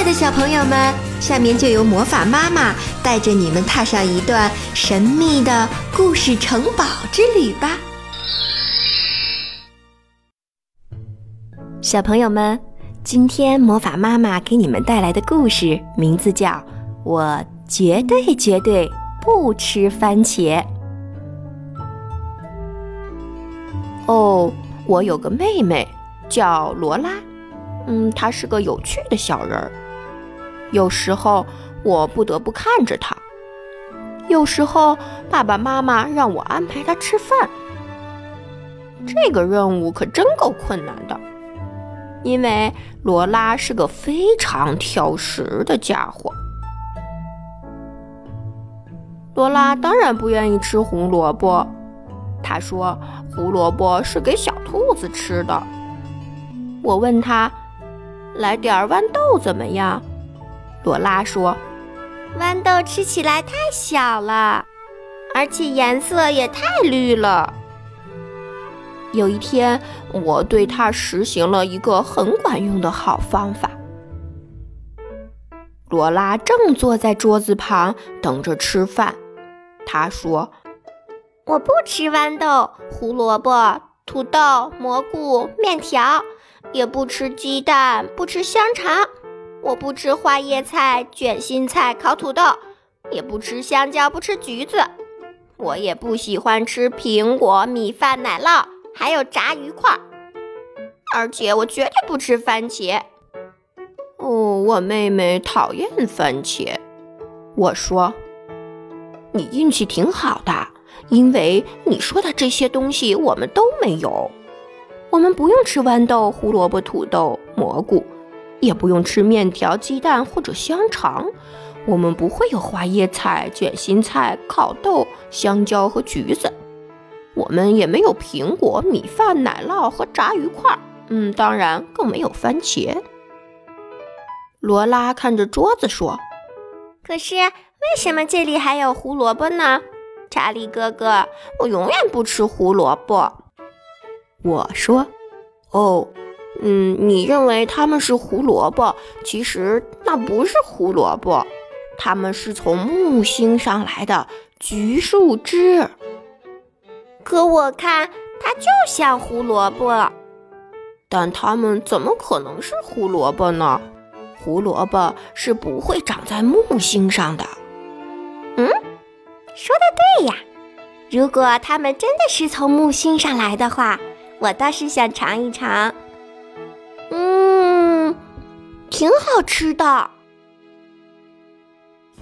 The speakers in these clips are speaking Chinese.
爱的小朋友们，下面就由魔法妈妈带着你们踏上一段神秘的故事城堡之旅吧。小朋友们，今天魔法妈妈给你们带来的故事名字叫《我绝对绝对不吃番茄》。哦，我有个妹妹叫罗拉。嗯，她是个有趣的小人儿。有时候我不得不看着他，有时候爸爸妈妈让我安排他吃饭。这个任务可真够困难的，因为罗拉是个非常挑食的家伙。罗拉当然不愿意吃胡萝卜，她说胡萝卜是给小兔子吃的。我问他。来点豌豆怎么样？罗拉说：“豌豆吃起来太小了，而且颜色也太绿了。”有一天，我对他实行了一个很管用的好方法。罗拉正坐在桌子旁等着吃饭，他说：“我不吃豌豆、胡萝卜、土豆、蘑菇、面条。”也不吃鸡蛋，不吃香肠，我不吃花椰菜、卷心菜、烤土豆，也不吃香蕉，不吃橘子，我也不喜欢吃苹果、米饭、奶酪，还有炸鱼块，而且我绝对不吃番茄。哦，我妹妹讨厌番茄。我说，你运气挺好的，因为你说的这些东西我们都没有。我们不用吃豌豆、胡萝卜、土豆、蘑菇，也不用吃面条、鸡蛋或者香肠。我们不会有花椰菜、卷心菜、烤豆、香蕉和橘子。我们也没有苹果、米饭、奶酪和炸鱼块。嗯，当然更没有番茄。罗拉看着桌子说：“可是为什么这里还有胡萝卜呢？”查理哥哥，我永远不吃胡萝卜。我说：“哦，嗯，你认为它们是胡萝卜，其实那不是胡萝卜，它们是从木星上来的橘树枝。可我看它就像胡萝卜，但它们怎么可能是胡萝卜呢？胡萝卜是不会长在木星上的。嗯，说的对呀，如果它们真的是从木星上来的话。”我倒是想尝一尝，挺好吃的。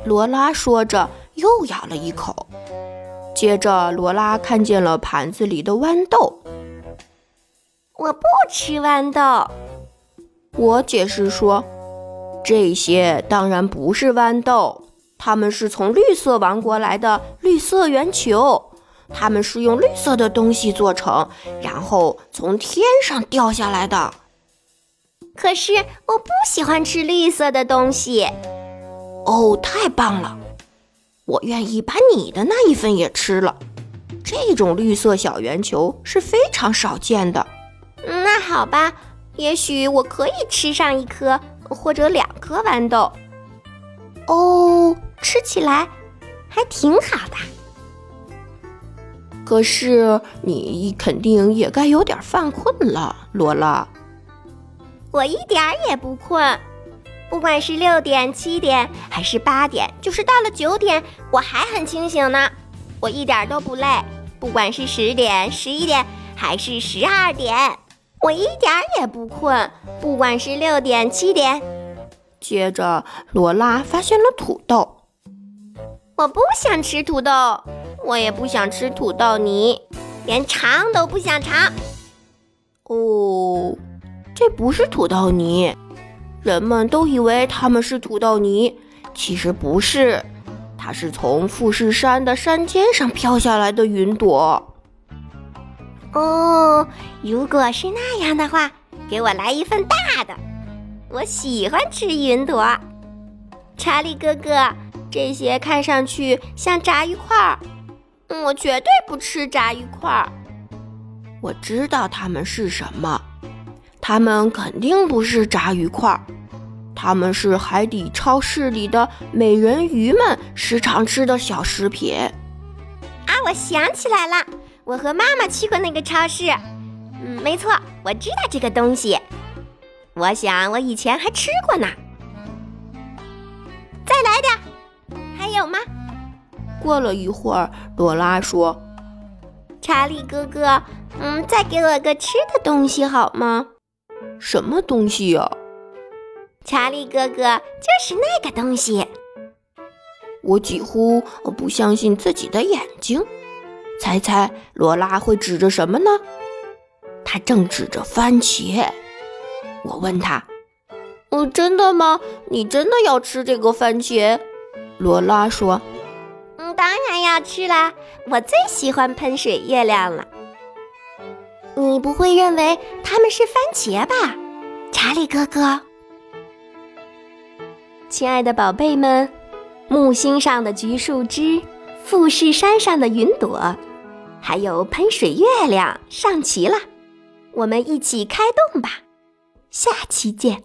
罗拉说着，又咬了一口。接着，罗拉看见了盘子里的豌豆。我不吃豌豆。我解释说，这些当然不是豌豆，它们是从绿色王国来的绿色圆球。它们是用绿色的东西做成，然后从天上掉下来的。可是我不喜欢吃绿色的东西。哦，太棒了！我愿意把你的那一份也吃了。这种绿色小圆球是非常少见的。那好吧，也许我可以吃上一颗或者两颗豌豆。哦，吃起来还挺好的。可是你肯定也该有点犯困了，罗拉。我一点儿也不困，不管是六点、七点还是八点，就是到了九点，我还很清醒呢。我一点都不累，不管是十点、十一点还是十二点，我一点儿也不困，不管是六点、七点。接着，罗拉发现了土豆。我不想吃土豆。我也不想吃土豆泥，连尝都不想尝。哦，这不是土豆泥，人们都以为它们是土豆泥，其实不是，它是从富士山的山尖上飘下来的云朵。哦，如果是那样的话，给我来一份大的，我喜欢吃云朵。查理哥哥，这些看上去像炸鱼块儿。我绝对不吃炸鱼块儿。我知道它们是什么，它们肯定不是炸鱼块儿，它们是海底超市里的美人鱼们时常吃的小食品。啊，我想起来了，我和妈妈去过那个超市。嗯，没错，我知道这个东西。我想我以前还吃过呢。再来点，还有吗？过了一会儿，罗拉说：“查理哥哥，嗯，再给我个吃的东西好吗？”什么东西呀？查理哥哥，就是那个东西。我几乎不相信自己的眼睛。猜猜，罗拉会指着什么呢？他正指着番茄。我问他：“哦，真的吗？你真的要吃这个番茄？”罗拉说：“嗯，当然要吃啦！我最喜欢喷水月亮了。你不会认为他们是番茄吧，查理哥哥？亲爱的宝贝们，木星上的橘树枝，富士山上的云朵，还有喷水月亮上齐了，我们一起开动吧！下期见。